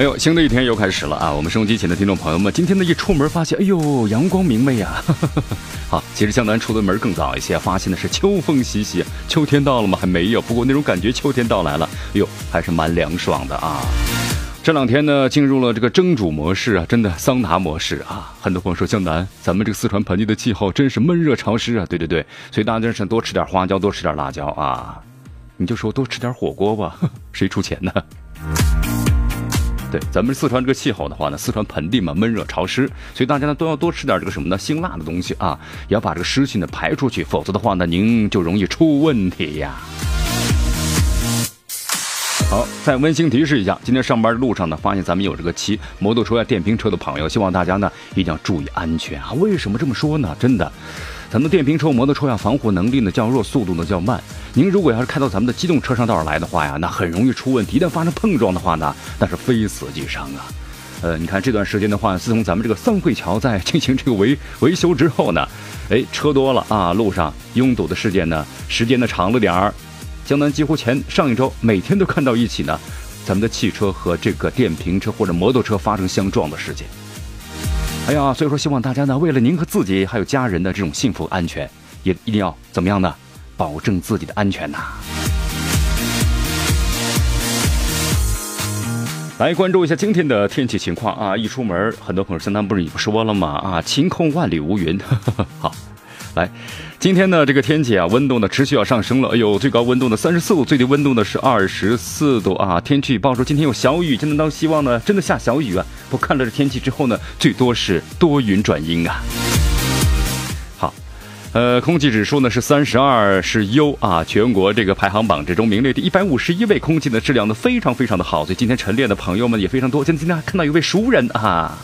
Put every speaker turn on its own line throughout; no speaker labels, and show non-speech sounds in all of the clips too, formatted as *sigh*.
哎呦，新的一天又开始了啊！我们收音机前的听众朋友们，今天呢一出门发现，哎呦，阳光明媚呀！*laughs* 好，其实江南出的门更早一些，发现的是秋风习习，秋天到了吗？还没有，不过那种感觉秋天到来了，哎呦，还是蛮凉爽的啊！这两天呢进入了这个蒸煮模式啊，真的桑拿模式啊！很多朋友说江南，咱们这个四川盆地的气候真是闷热潮湿啊！对对对，所以大家真是多吃点花椒，多吃点辣椒啊！你就说多吃点火锅吧，*laughs* 谁出钱呢？对，咱们四川这个气候的话呢，四川盆地嘛，闷热潮湿，所以大家呢都要多吃点这个什么呢，辛辣的东西啊，也要把这个湿气呢排出去，否则的话呢，您就容易出问题呀。好，再温馨提示一下，今天上班路上呢，发现咱们有这个骑摩托车呀、电瓶车的朋友，希望大家呢一定要注意安全啊。为什么这么说呢？真的。咱们电瓶车、摩托车呀，防护能力呢较弱，速度呢较慢。您如果要是开到咱们的机动车上道来的话呀，那很容易出问题。一旦发生碰撞的话呢，那是非死即伤啊。呃，你看这段时间的话，自从咱们这个三汇桥在进行这个维维修之后呢，哎，车多了啊，路上拥堵的事件呢，时间呢长了点儿。江南几乎前上一周每天都看到一起呢，咱们的汽车和这个电瓶车或者摩托车发生相撞的事件。哎呀，所以说希望大家呢，为了您和自己还有家人的这种幸福安全，也一定要怎么样呢？保证自己的安全呐！来关注一下今天的天气情况啊！一出门，很多朋友相当不是你不说了吗？啊，晴空万里无云。*laughs* 好，来。今天呢，这个天气啊，温度呢持续要上升了。哎呦，最高温度呢三十四度，最低温度呢是二十四度啊。天气预报说今天有小雨，真的当希望呢真的下小雨啊。不看了这天气之后呢，最多是多云转阴啊。好，呃，空气指数呢是三十二，是优啊。全国这个排行榜之中名列第一百五十一位，空气的质量呢非常非常的好。所以今天晨练的朋友们也非常多。今天今天看到一位熟人啊，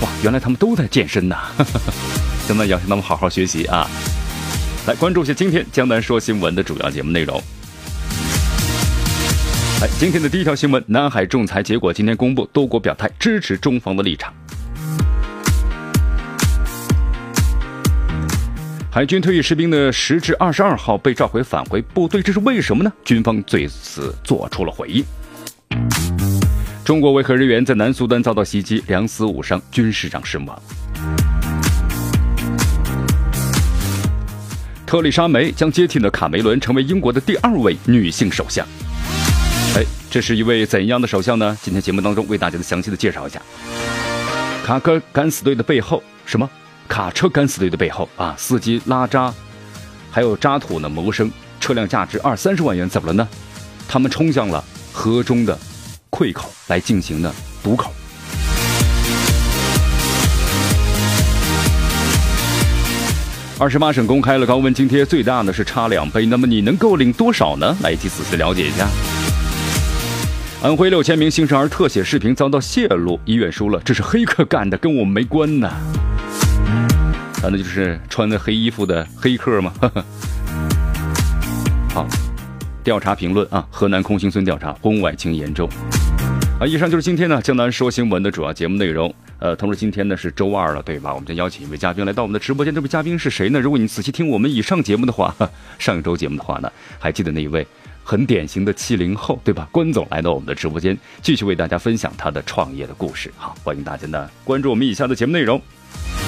哇，原来他们都在健身呐。江南要向他们好好学习啊！来关注一下今天江南说新闻的主要节目内容。来，今天的第一条新闻：南海仲裁结果今天公布，多国表态支持中方的立场。海军退役士兵的十至二十二号被召回返回部队，这是为什么呢？军方对此做出了回应。中国维和人员在南苏丹遭到袭击，两死五伤，军事长身亡。特丽莎梅将接替了卡梅伦，成为英国的第二位女性首相。哎，这是一位怎样的首相呢？今天节目当中为大家的详细的介绍一下。卡车敢死队的背后，什么？卡车敢死队的背后啊，司机拉渣，还有渣土呢谋生，车辆价值二三十万元，怎么了呢？他们冲向了河中的溃口来进行的堵口。二十八省公开了高温津贴，最大的是差两倍，那么你能够领多少呢？来一起仔细了解一下。安徽六千名新生儿特写视频遭到泄露，医院说了这是黑客干的，跟我们没关呢。啊，那就是穿的黑衣服的黑客吗？*laughs* 好，调查评论啊，河南空心村调查婚外情严重。啊，以上就是今天呢江南说新闻的主要节目内容。呃，同时今天呢是周二了，对吧？我们将邀请一位嘉宾来到我们的直播间。这位嘉宾是谁呢？如果你仔细听我们以上节目的话，上一周节目的话呢，还记得那一位很典型的七零后，对吧？关总来到我们的直播间，继续为大家分享他的创业的故事。好，欢迎大家呢关注我们以下的节目内容，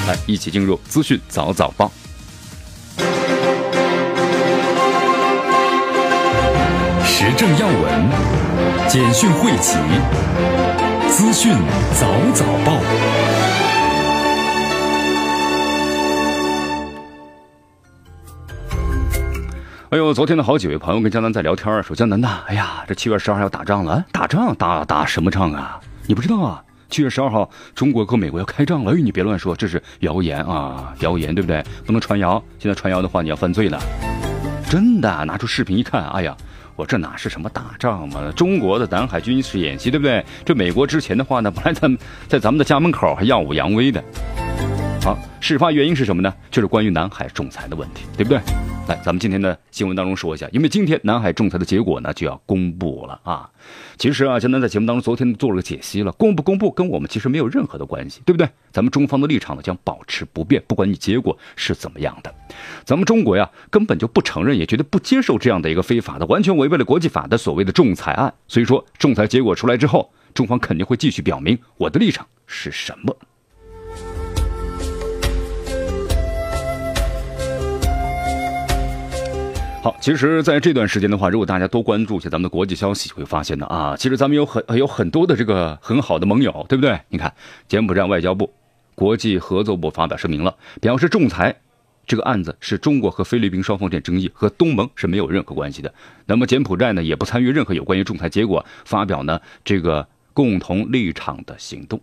来一起进入资讯早早报，时政要闻，简讯汇集。资讯早早报。哎呦，昨天的好几位朋友跟江南在聊天说江南呐，哎呀，这七月十二号要打仗了，打仗打打什么仗啊？你不知道啊？七月十二号中国和美国要开仗了。哎，你别乱说，这是谣言啊，谣言，对不对？不能传谣。现在传谣的话，你要犯罪了。真的，拿出视频一看，哎呀，我这哪是什么打仗嘛？中国的南海军事演习，对不对？这美国之前的话呢，本来在在咱们的家门口还耀武扬威的。好，事发原因是什么呢？就是关于南海仲裁的问题，对不对？来，咱们今天的新闻当中说一下，因为今天南海仲裁的结果呢就要公布了啊。其实啊，江南在节目当中昨天做了个解析了，公不公布跟我们其实没有任何的关系，对不对？咱们中方的立场呢将保持不变，不管你结果是怎么样的，咱们中国呀根本就不承认，也绝对不接受这样的一个非法的、完全违背了国际法的所谓的仲裁案。所以说，仲裁结果出来之后，中方肯定会继续表明我的立场是什么。好，其实在这段时间的话，如果大家多关注一下咱们的国际消息，会发现呢啊，其实咱们有很有很多的这个很好的盟友，对不对？你看，柬埔寨外交部、国际合作部发表声明了，表示仲裁这个案子是中国和菲律宾双方间争议，和东盟是没有任何关系的。那么柬埔寨呢，也不参与任何有关于仲裁结果发表呢这个共同立场的行动。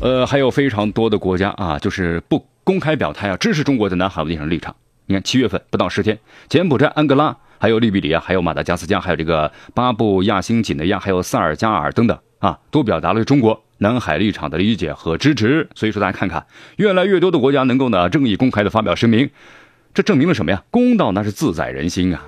呃，还有非常多的国家啊，就是不公开表态啊，支持中国在南海问题上立场。你看，七月份不到十天，柬埔寨、安哥拉、还有利比里亚、还有马达加斯加、还有这个巴布亚新几内亚、还有塞尔加尔等等啊，都表达了中国南海立场的理解和支持。所以说，大家看看，越来越多的国家能够呢正义公开的发表声明，这证明了什么呀？公道那是自在人心啊。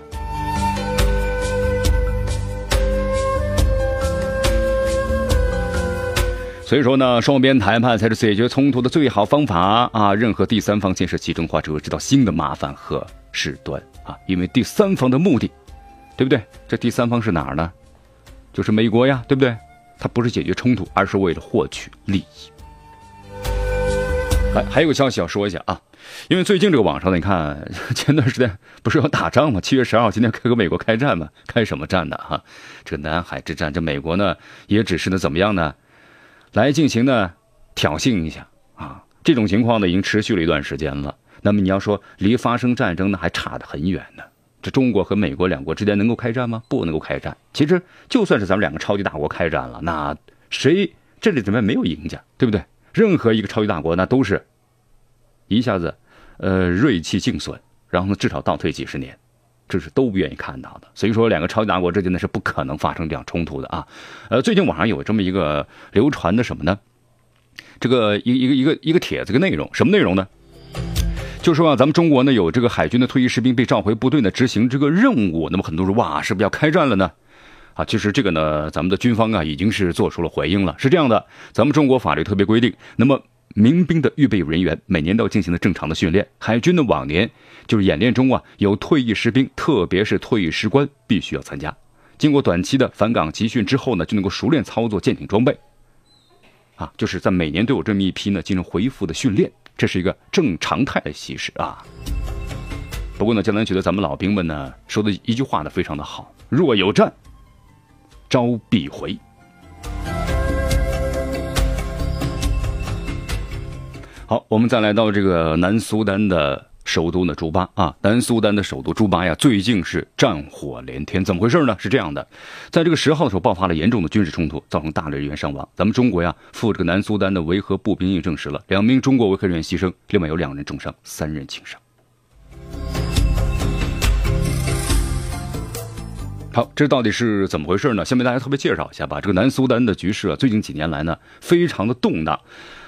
所以说呢，双边谈判才是解决冲突的最好方法啊！任何第三方建设集中化只会制造新的麻烦和事端啊！因为第三方的目的，对不对？这第三方是哪儿呢？就是美国呀，对不对？它不是解决冲突，而是为了获取利益。还，还有个消息要说一下啊，因为最近这个网上呢，你看 *laughs* 前段时间不是要打仗吗？七月十二号，今天和美国开战嘛？开什么战呢？哈，这个南海之战，这美国呢也只是呢怎么样呢？来进行呢挑衅一下啊，这种情况呢已经持续了一段时间了。那么你要说离发生战争呢还差得很远呢。这中国和美国两国之间能够开战吗？不能够开战。其实就算是咱们两个超级大国开战了，那谁这里怎么没有赢家，对不对？任何一个超级大国那都是一下子呃锐气尽损，然后呢至少倒退几十年。这是都不愿意看到的，所以说两个超级大国之间呢是不可能发生这样冲突的啊。呃，最近网上有这么一个流传的什么呢？这个一一个一个一个帖子个内容，什么内容呢？就说啊，咱们中国呢有这个海军的退役士兵被召回部队呢执行这个任务，那么很多人哇，是不是要开战了呢？啊，其实这个呢，咱们的军方啊已经是做出了回应了，是这样的，咱们中国法律特别规定，那么。民兵的预备人员每年都要进行了正常的训练。海军的往年就是演练中啊，有退役士兵，特别是退役士官，必须要参加。经过短期的返岗集训之后呢，就能够熟练操作舰艇装备。啊，就是在每年都有这么一批呢进行回复的训练，这是一个正常态的形式啊。不过呢，江南觉得咱们老兵们呢说的一句话呢非常的好：若有战，招必回。好，我们再来到这个南苏丹的首都呢，朱巴啊，南苏丹的首都朱巴呀，最近是战火连天，怎么回事呢？是这样的，在这个十号的时候爆发了严重的军事冲突，造成大量人员伤亡。咱们中国呀，赴这个南苏丹的维和步兵役证实了两名中国维和人员牺牲，另外有两人重伤，三人轻伤。好，这到底是怎么回事呢？先为大家特别介绍一下吧。这个南苏丹的局势啊，最近几年来呢，非常的动荡。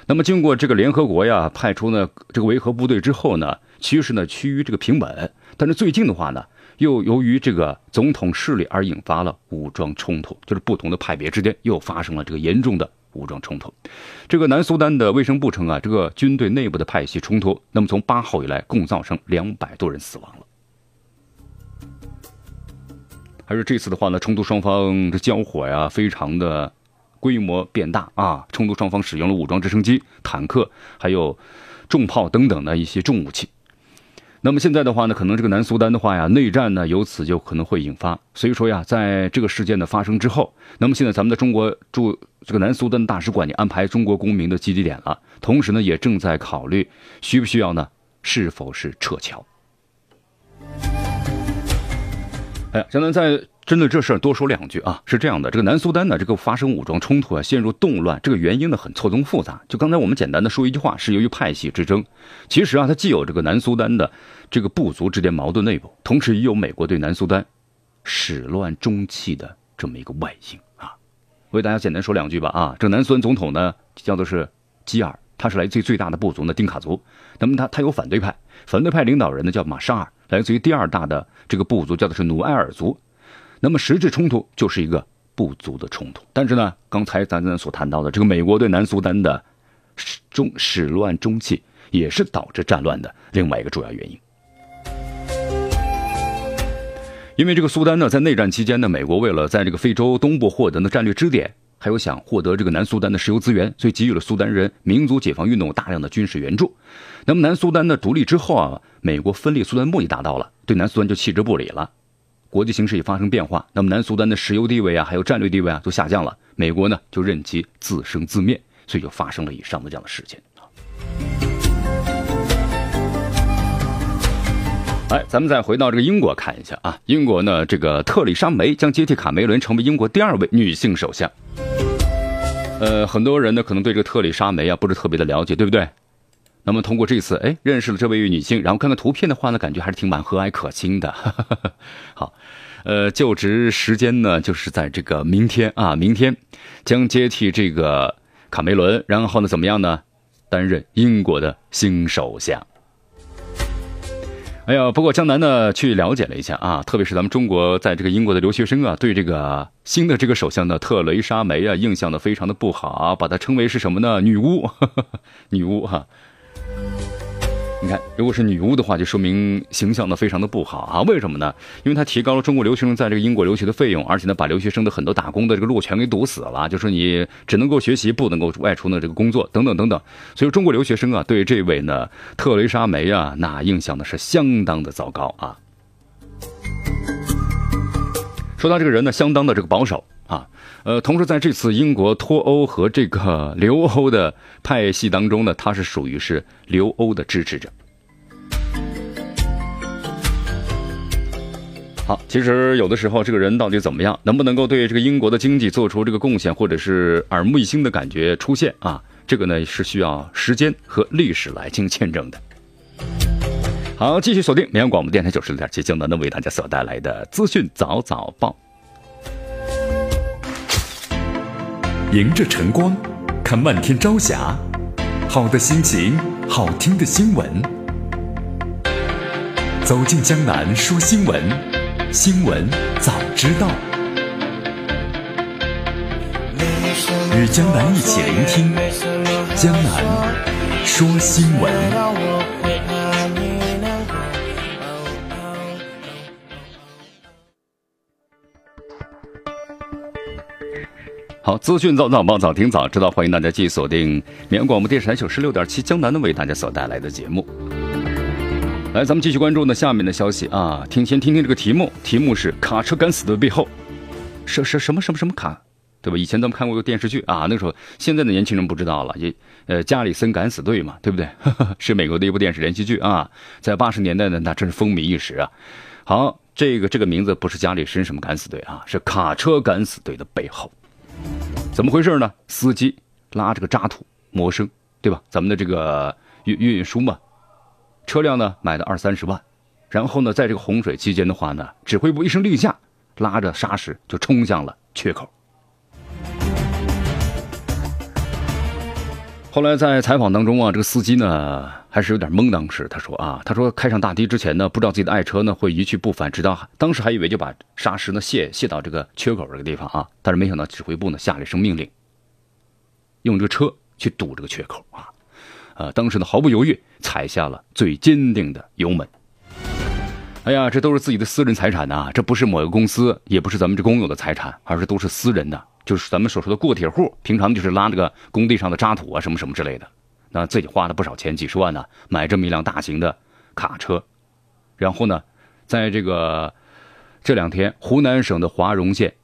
那么，经过这个联合国呀派出呢这个维和部队之后呢，趋势呢趋于这个平稳。但是最近的话呢，又由于这个总统势力而引发了武装冲突，就是不同的派别之间又发生了这个严重的武装冲突。这个南苏丹的卫生部称啊，这个军队内部的派系冲突，那么从八号以来共造成两百多人死亡了。还是这次的话呢，冲突双方的交火呀，非常的。规模变大啊！冲突双方使用了武装直升机、坦克，还有重炮等等的一些重武器。那么现在的话呢，可能这个南苏丹的话呀，内战呢由此就可能会引发。所以说呀，在这个事件的发生之后，那么现在咱们的中国驻这个南苏丹大使馆也安排中国公民的集结点了，同时呢也正在考虑需不需要呢，是否是撤侨。哎，现在在。针对这事儿多说两句啊，是这样的，这个南苏丹呢，这个发生武装冲突啊，陷入动乱，这个原因呢很错综复杂。就刚才我们简单的说一句话，是由于派系之争。其实啊，它既有这个南苏丹的这个部族之间矛盾内部，同时也有美国对南苏丹始乱终弃的这么一个外因啊。我给大家简单说两句吧啊，这个南苏丹总统呢叫做是基尔，他是来自于最大的部族呢丁卡族。那么他他有反对派，反对派领导人呢叫马沙尔，来自于第二大的这个部族叫的是努埃尔族。那么实质冲突就是一个部族的冲突，但是呢，刚才咱咱所谈到的这个美国对南苏丹的始终始乱终弃，也是导致战乱的另外一个主要原因。因为这个苏丹呢，在内战期间呢，美国为了在这个非洲东部获得的战略支点，还有想获得这个南苏丹的石油资源，所以给予了苏丹人民族解放运动大量的军事援助。那么南苏丹的独立之后啊，美国分裂苏丹目的达到了，对南苏丹就弃之不理了。国际形势也发生变化，那么南苏丹的石油地位啊，还有战略地位啊，都下降了。美国呢，就任其自生自灭，所以就发生了以上的这样的事件啊。哎，咱们再回到这个英国看一下啊，英国呢，这个特里莎梅将接替卡梅伦成为英国第二位女性首相。呃，很多人呢可能对这个特里莎梅啊不是特别的了解，对不对？那么通过这次，哎，认识了这位女性，然后看看图片的话呢，感觉还是挺蛮和蔼可亲的。*laughs* 好，呃，就职时间呢，就是在这个明天啊，明天将接替这个卡梅伦，然后呢，怎么样呢？担任英国的新首相。哎呀，不过江南呢去了解了一下啊，特别是咱们中国在这个英国的留学生啊，对这个新的这个首相呢特蕾莎梅啊，印象呢非常的不好，把她称为是什么呢？女巫，*laughs* 女巫哈。你看，如果是女巫的话，就说明形象呢非常的不好啊。为什么呢？因为她提高了中国留学生在这个英国留学的费用，而且呢把留学生的很多打工的这个路全给堵死了。就说你只能够学习，不能够外出呢这个工作等等等等。所以中国留学生啊对这位呢特蕾莎梅啊那印象呢是相当的糟糕啊。说到这个人呢，相当的这个保守啊。呃，同时在这次英国脱欧和这个 *laughs* 留欧的派系当中呢，他是属于是留欧的支持者。好，其实有的时候这个人到底怎么样，能不能够对这个英国的经济做出这个贡献，或者是耳目一新的感觉出现啊？这个呢是需要时间和历史来进行见证的。好，继续锁定绵阳广播电台九十六点七，江南的为大家所带来的资讯早早报。
迎着晨光，看漫天朝霞，好的心情，好听的新闻。走进江南说新闻，新闻早知道。与江南一起聆听江南说新闻。
好，资讯早早报，早听早知道，欢迎大家继续锁定绵阳广播电视台九十六点七江南的为大家所带来的节目。来，咱们继续关注呢下面的消息啊，听先听听这个题目，题目是卡车敢死队背后，什什什么什么什么卡，对吧？以前咱们看过个电视剧啊，那时候现在的年轻人不知道了，也呃加里森敢死队嘛，对不对？*laughs* 是美国的一部电视连续剧啊，在八十年代呢，那真是风靡一时啊。好，这个这个名字不是加里森什么敢死队啊，是卡车敢死队的背后。怎么回事呢？司机拉着个渣土谋生，对吧？咱们的这个运运输嘛，车辆呢买的二三十万，然后呢，在这个洪水期间的话呢，指挥部一声令下，拉着沙石就冲向了缺口。后来在采访当中啊，这个司机呢还是有点懵。当时他说啊，他说开上大堤之前呢，不知道自己的爱车呢会一去不返，直到当时还以为就把沙石呢卸卸到这个缺口这个地方啊，但是没想到指挥部呢下了一声命令，用这个车去堵这个缺口啊，呃，当时呢毫不犹豫踩下了最坚定的油门。哎呀，这都是自己的私人财产呐，这不是某个公司，也不是咱们这公有的财产，而是都是私人的。就是咱们所说的过铁户，平常就是拉这个工地上的渣土啊，什么什么之类的，那自己花了不少钱，几十万呢，买这么一辆大型的卡车，然后呢，在这个这两天，湖南省的华容县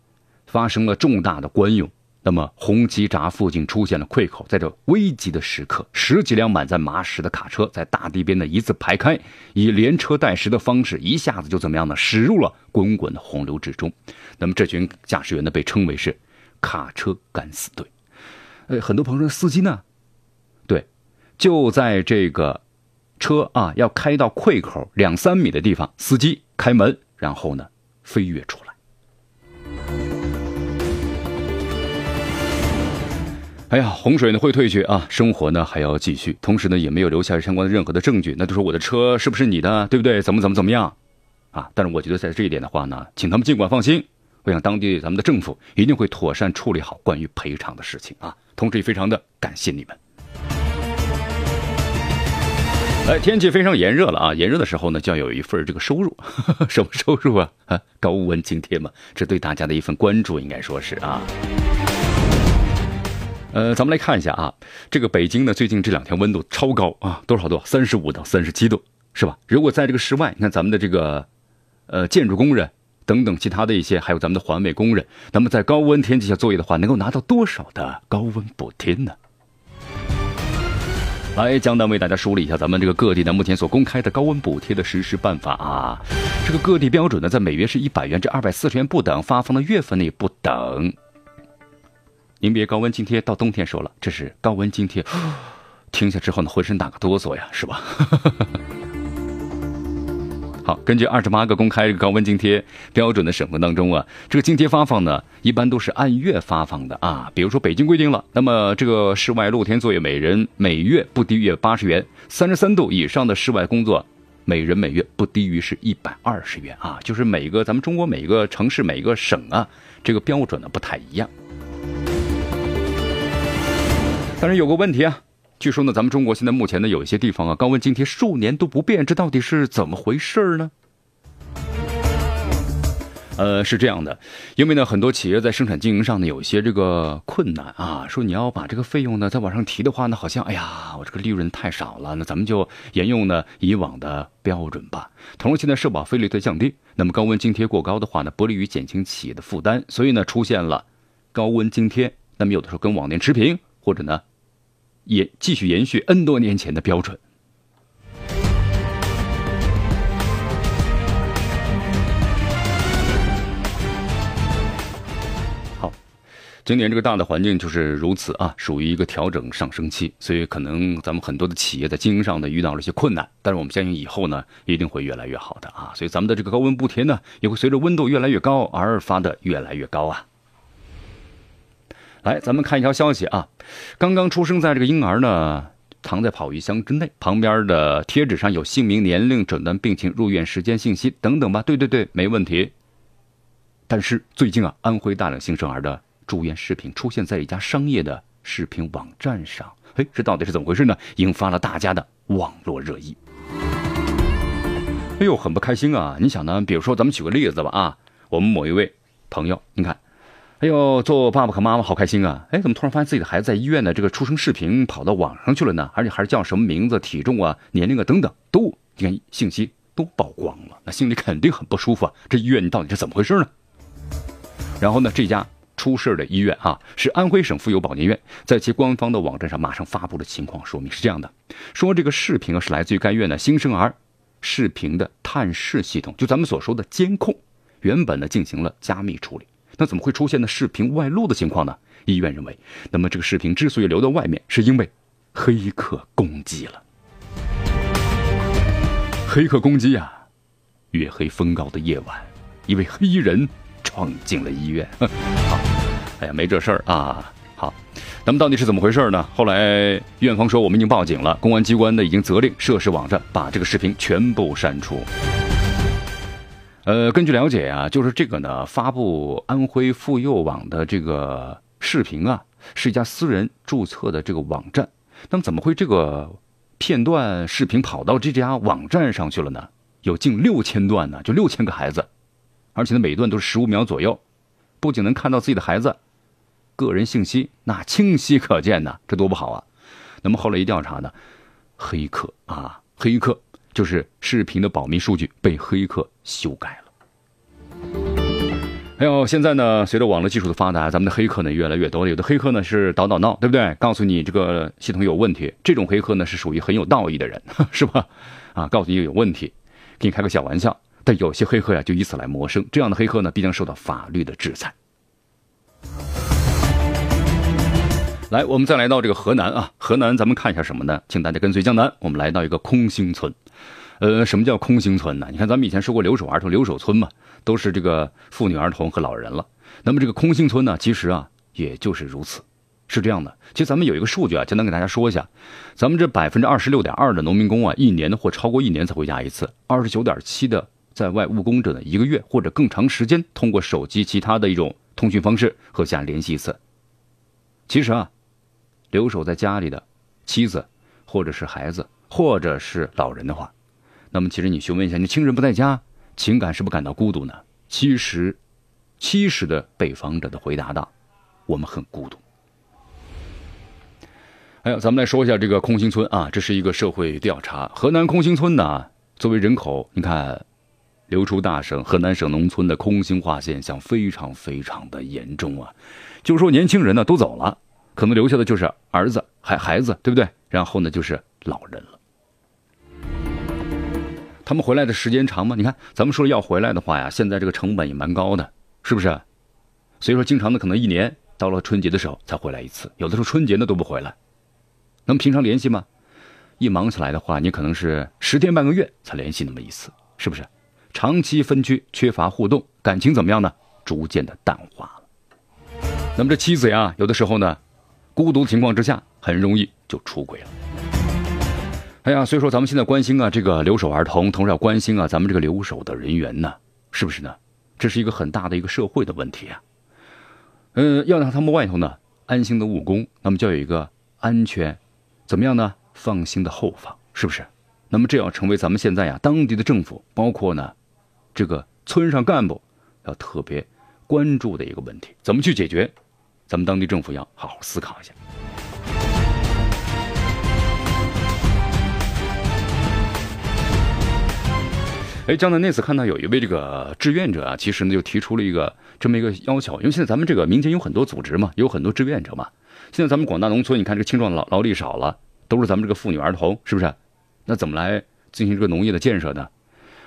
发生了重大的官涌，那么红旗闸附近出现了溃口，在这危急的时刻，十几辆满载麻石的卡车在大堤边的一字排开，以连车带石的方式，一下子就怎么样呢？驶入了滚滚的洪流之中。那么这群驾驶员呢，被称为是卡车敢死队。呃，很多朋友说司机呢？就在这个车啊要开到溃口两三米的地方，司机开门，然后呢飞跃出来。哎呀，洪水呢会退去啊，生活呢还要继续，同时呢也没有留下相关的任何的证据，那就说我的车是不是你的，对不对？怎么怎么怎么样，啊？但是我觉得在这一点的话呢，请他们尽管放心，我想当地咱们的政府一定会妥善处理好关于赔偿的事情啊。同时也非常的感谢你们。哎，天气非常炎热了啊，炎热的时候呢就要有一份这个收入，*laughs* 什么收入啊？啊，*laughs* 高温津贴嘛，这对大家的一份关注应该说是啊。呃，咱们来看一下啊，这个北京呢，最近这两天温度超高啊，多少度？三十五到三十七度，是吧？如果在这个室外，你看咱们的这个，呃，建筑工人等等其他的一些，还有咱们的环卫工人，那么在高温天气下作业的话，能够拿到多少的高温补贴呢？来，江南为大家梳理一下咱们这个各地呢目前所公开的高温补贴的实施办法啊。这个各地标准呢，在每月是一百元至二百四十元不等，发放的月份呢也不等。您别高温津贴到冬天说了，这是高温津贴，*gasps* 听下之后呢，浑身打个哆嗦呀，是吧？*laughs* 好，根据二十八个公开高温津贴标准的省份当中啊，这个津贴发放呢，一般都是按月发放的啊。比如说北京规定了，那么这个室外露天作业每人每月不低于八十元，三十三度以上的室外工作，每人每月不低于是一百二十元啊。就是每个咱们中国每个城市每个省啊，这个标准呢不太一样。但是有个问题啊，据说呢，咱们中国现在目前呢有一些地方啊，高温津贴数年都不变，这到底是怎么回事儿呢？呃，是这样的，因为呢，很多企业在生产经营上呢有一些这个困难啊，说你要把这个费用呢再往上提的话呢，好像哎呀，我这个利润太少了，那咱们就沿用呢以往的标准吧。同时，现在社保费率在降低，那么高温津贴过高的话呢，不利于减轻企业的负担，所以呢，出现了高温津贴，那么有的时候跟往年持平，或者呢。也继续延续 N 多年前的标准。好，今年这个大的环境就是如此啊，属于一个调整上升期，所以可能咱们很多的企业在经营上呢遇到了一些困难，但是我们相信以后呢一定会越来越好的啊，所以咱们的这个高温补贴呢也会随着温度越来越高而发的越来越高啊。来，咱们看一条消息啊，刚刚出生在这个婴儿呢，躺在跑鱼箱之内，旁边的贴纸上有姓名、年龄、诊断病情、入院时间信息等等吧。对对对，没问题。但是最近啊，安徽大量新生儿的住院视频出现在一家商业的视频网站上，哎，这到底是怎么回事呢？引发了大家的网络热议。哎呦，很不开心啊！你想呢？比如说，咱们举个例子吧啊，我们某一位朋友，你看。哎呦，做爸爸和妈妈好开心啊！哎，怎么突然发现自己的孩子在医院的这个出生视频跑到网上去了呢？而且还是叫什么名字、体重啊、年龄啊等等，都你看信息都曝光了，那心里肯定很不舒服啊！这医院到底是怎么回事呢？然后呢，这家出事的医院啊，是安徽省妇幼保健院，在其官方的网站上马上发布了情况说明，是这样的：说这个视频啊是来自于该院的新生儿视频的探视系统，就咱们所说的监控，原本呢进行了加密处理。那怎么会出现呢视频外露的情况呢？医院认为，那么这个视频之所以流到外面，是因为黑客攻击了。黑客攻击啊！月黑风高的夜晚，一位黑衣人闯进了医院。*laughs* 好，哎呀，没这事儿啊。好，那么到底是怎么回事呢？后来院方说，我们已经报警了，公安机关呢已经责令涉事网站把这个视频全部删除。呃，根据了解啊，就是这个呢，发布安徽妇幼网的这个视频啊，是一家私人注册的这个网站。那么怎么会这个片段视频跑到这家网站上去了呢？有近六千段呢，就六千个孩子，而且呢，每段都是十五秒左右，不仅能看到自己的孩子个人信息，那清晰可见呢，这多不好啊！那么后来一调查呢，黑客啊，黑客。就是视频的保密数据被黑客修改了。还有现在呢，随着网络技术的发达，咱们的黑客呢越来越多了。有的黑客呢是捣捣闹，对不对？告诉你这个系统有问题，这种黑客呢是属于很有道义的人，*laughs* 是吧？啊，告诉你有问题，给你开个小玩笑。但有些黑客呀就以此来谋生，这样的黑客呢必将受到法律的制裁。来，我们再来到这个河南啊，河南咱们看一下什么呢？请大家跟随江南，我们来到一个空心村。呃，什么叫空心村呢？你看咱们以前说过留守儿童、留守村嘛。都是这个妇女儿童和老人了，那么这个空心村呢，其实啊也就是如此，是这样的。其实咱们有一个数据啊，简单给大家说一下，咱们这百分之二十六点二的农民工啊，一年或超过一年才回家一次；二十九点七的在外务工者呢，一个月或者更长时间通过手机其他的一种通讯方式和家联系一次。其实啊，留守在家里的妻子，或者是孩子，或者是老人的话，那么其实你询问一下，你亲人不在家。情感是不是感到孤独呢？其实，七十的被访者的回答道：“我们很孤独。”还有，咱们来说一下这个空心村啊，这是一个社会调查。河南空心村呢，作为人口，你看，流出大省，河南省农村的空心化现象非常非常的严重啊。就是说，年轻人呢都走了，可能留下的就是儿子、孩孩子，对不对？然后呢，就是老人了。他们回来的时间长吗？你看，咱们说要回来的话呀，现在这个成本也蛮高的，是不是？所以说，经常的可能一年到了春节的时候才回来一次，有的时候春节呢都不回来。那么平常联系吗？一忙起来的话，你可能是十天半个月才联系那么一次，是不是？长期分居，缺乏互动，感情怎么样呢？逐渐的淡化了。那么这妻子呀，有的时候呢，孤独情况之下，很容易就出轨了。哎呀，所以说咱们现在关心啊，这个留守儿童，同时要关心啊，咱们这个留守的人员呢，是不是呢？这是一个很大的一个社会的问题啊。嗯，要让他们外头呢安心的务工，那么就要有一个安全，怎么样呢？放心的后方，是不是？那么这要成为咱们现在呀当地的政府，包括呢这个村上干部要特别关注的一个问题，怎么去解决？咱们当地政府要好好思考一下。哎，江南那次看到有一位这个志愿者啊，其实呢就提出了一个这么一个要求，因为现在咱们这个民间有很多组织嘛，有很多志愿者嘛。现在咱们广大农村，你看这个青壮劳劳力少了，都是咱们这个妇女儿童，是不是？那怎么来进行这个农业的建设呢？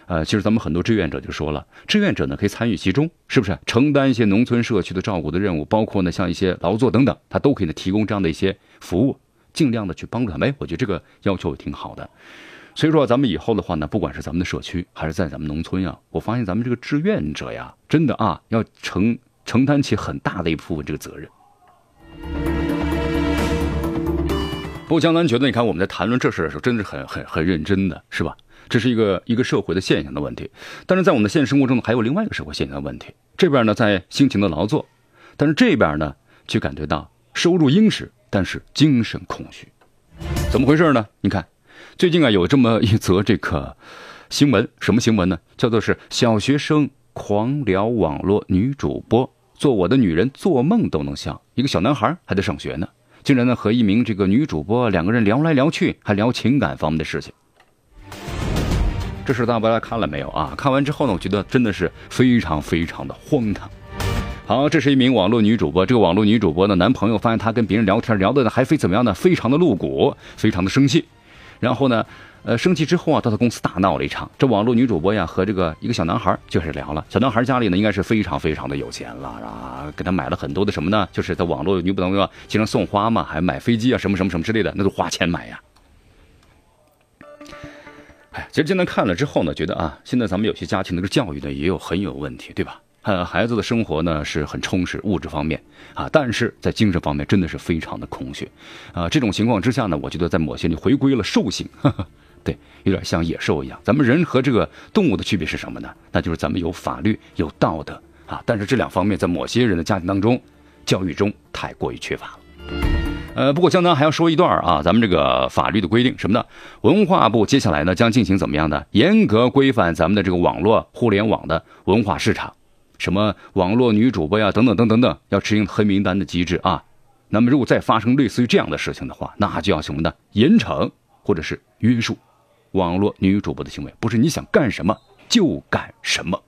呃，其实咱们很多志愿者就说了，志愿者呢可以参与其中，是不是？承担一些农村社区的照顾的任务，包括呢像一些劳作等等，他都可以呢提供这样的一些服务，尽量的去帮助他们。哎，我觉得这个要求也挺好的。所以说，咱们以后的话呢，不管是咱们的社区，还是在咱们农村呀，我发现咱们这个志愿者呀，真的啊，要承承担起很大的一部分这个责任。不过江南觉得，你看我们在谈论这事的时候，真的是很很很认真的，是吧？这是一个一个社会的现象的问题。但是在我们的现实生活中呢，还有另外一个社会现象的问题。这边呢，在辛勤的劳作，但是这边呢，却感觉到收入殷实，但是精神空虚。怎么回事呢？你看。最近啊，有这么一则这个新闻，什么新闻呢？叫做是小学生狂聊网络女主播，做我的女人做梦都能笑。一个小男孩还在上学呢，竟然呢和一名这个女主播两个人聊来聊去，还聊情感方面的事情。这事大家看了没有啊？看完之后呢，我觉得真的是非常非常的荒唐。好，这是一名网络女主播，这个网络女主播的男朋友发现她跟别人聊天聊的还非怎么样呢？非常的露骨，非常的生气。然后呢，呃，生气之后啊，到他公司大闹了一场。这网络女主播呀，和这个一个小男孩就开始聊了。小男孩家里呢，应该是非常非常的有钱了啊，给他买了很多的什么呢？就是在网络女主播经常送花嘛，还买飞机啊，什么什么什么之类的，那都花钱买呀。哎，其实今天看了之后呢，觉得啊，现在咱们有些家庭的这个教育呢，也有很有问题，对吧？呃，孩子的生活呢是很充实，物质方面啊，但是在精神方面真的是非常的空虚，啊，这种情况之下呢，我觉得在某些你回归了兽性，*laughs* 对，有点像野兽一样。咱们人和这个动物的区别是什么呢？那就是咱们有法律有道德啊，但是这两方面在某些人的家庭当中，教育中太过于缺乏了。呃，不过江南还要说一段啊，咱们这个法律的规定什么呢？文化部接下来呢将进行怎么样的严格规范咱们的这个网络互联网的文化市场。什么网络女主播呀，等等等等等，要执行黑名单的机制啊。那么，如果再发生类似于这样的事情的话，那就要什么呢？严惩或者是约束网络女主播的行为，不是你想干什么就干什么。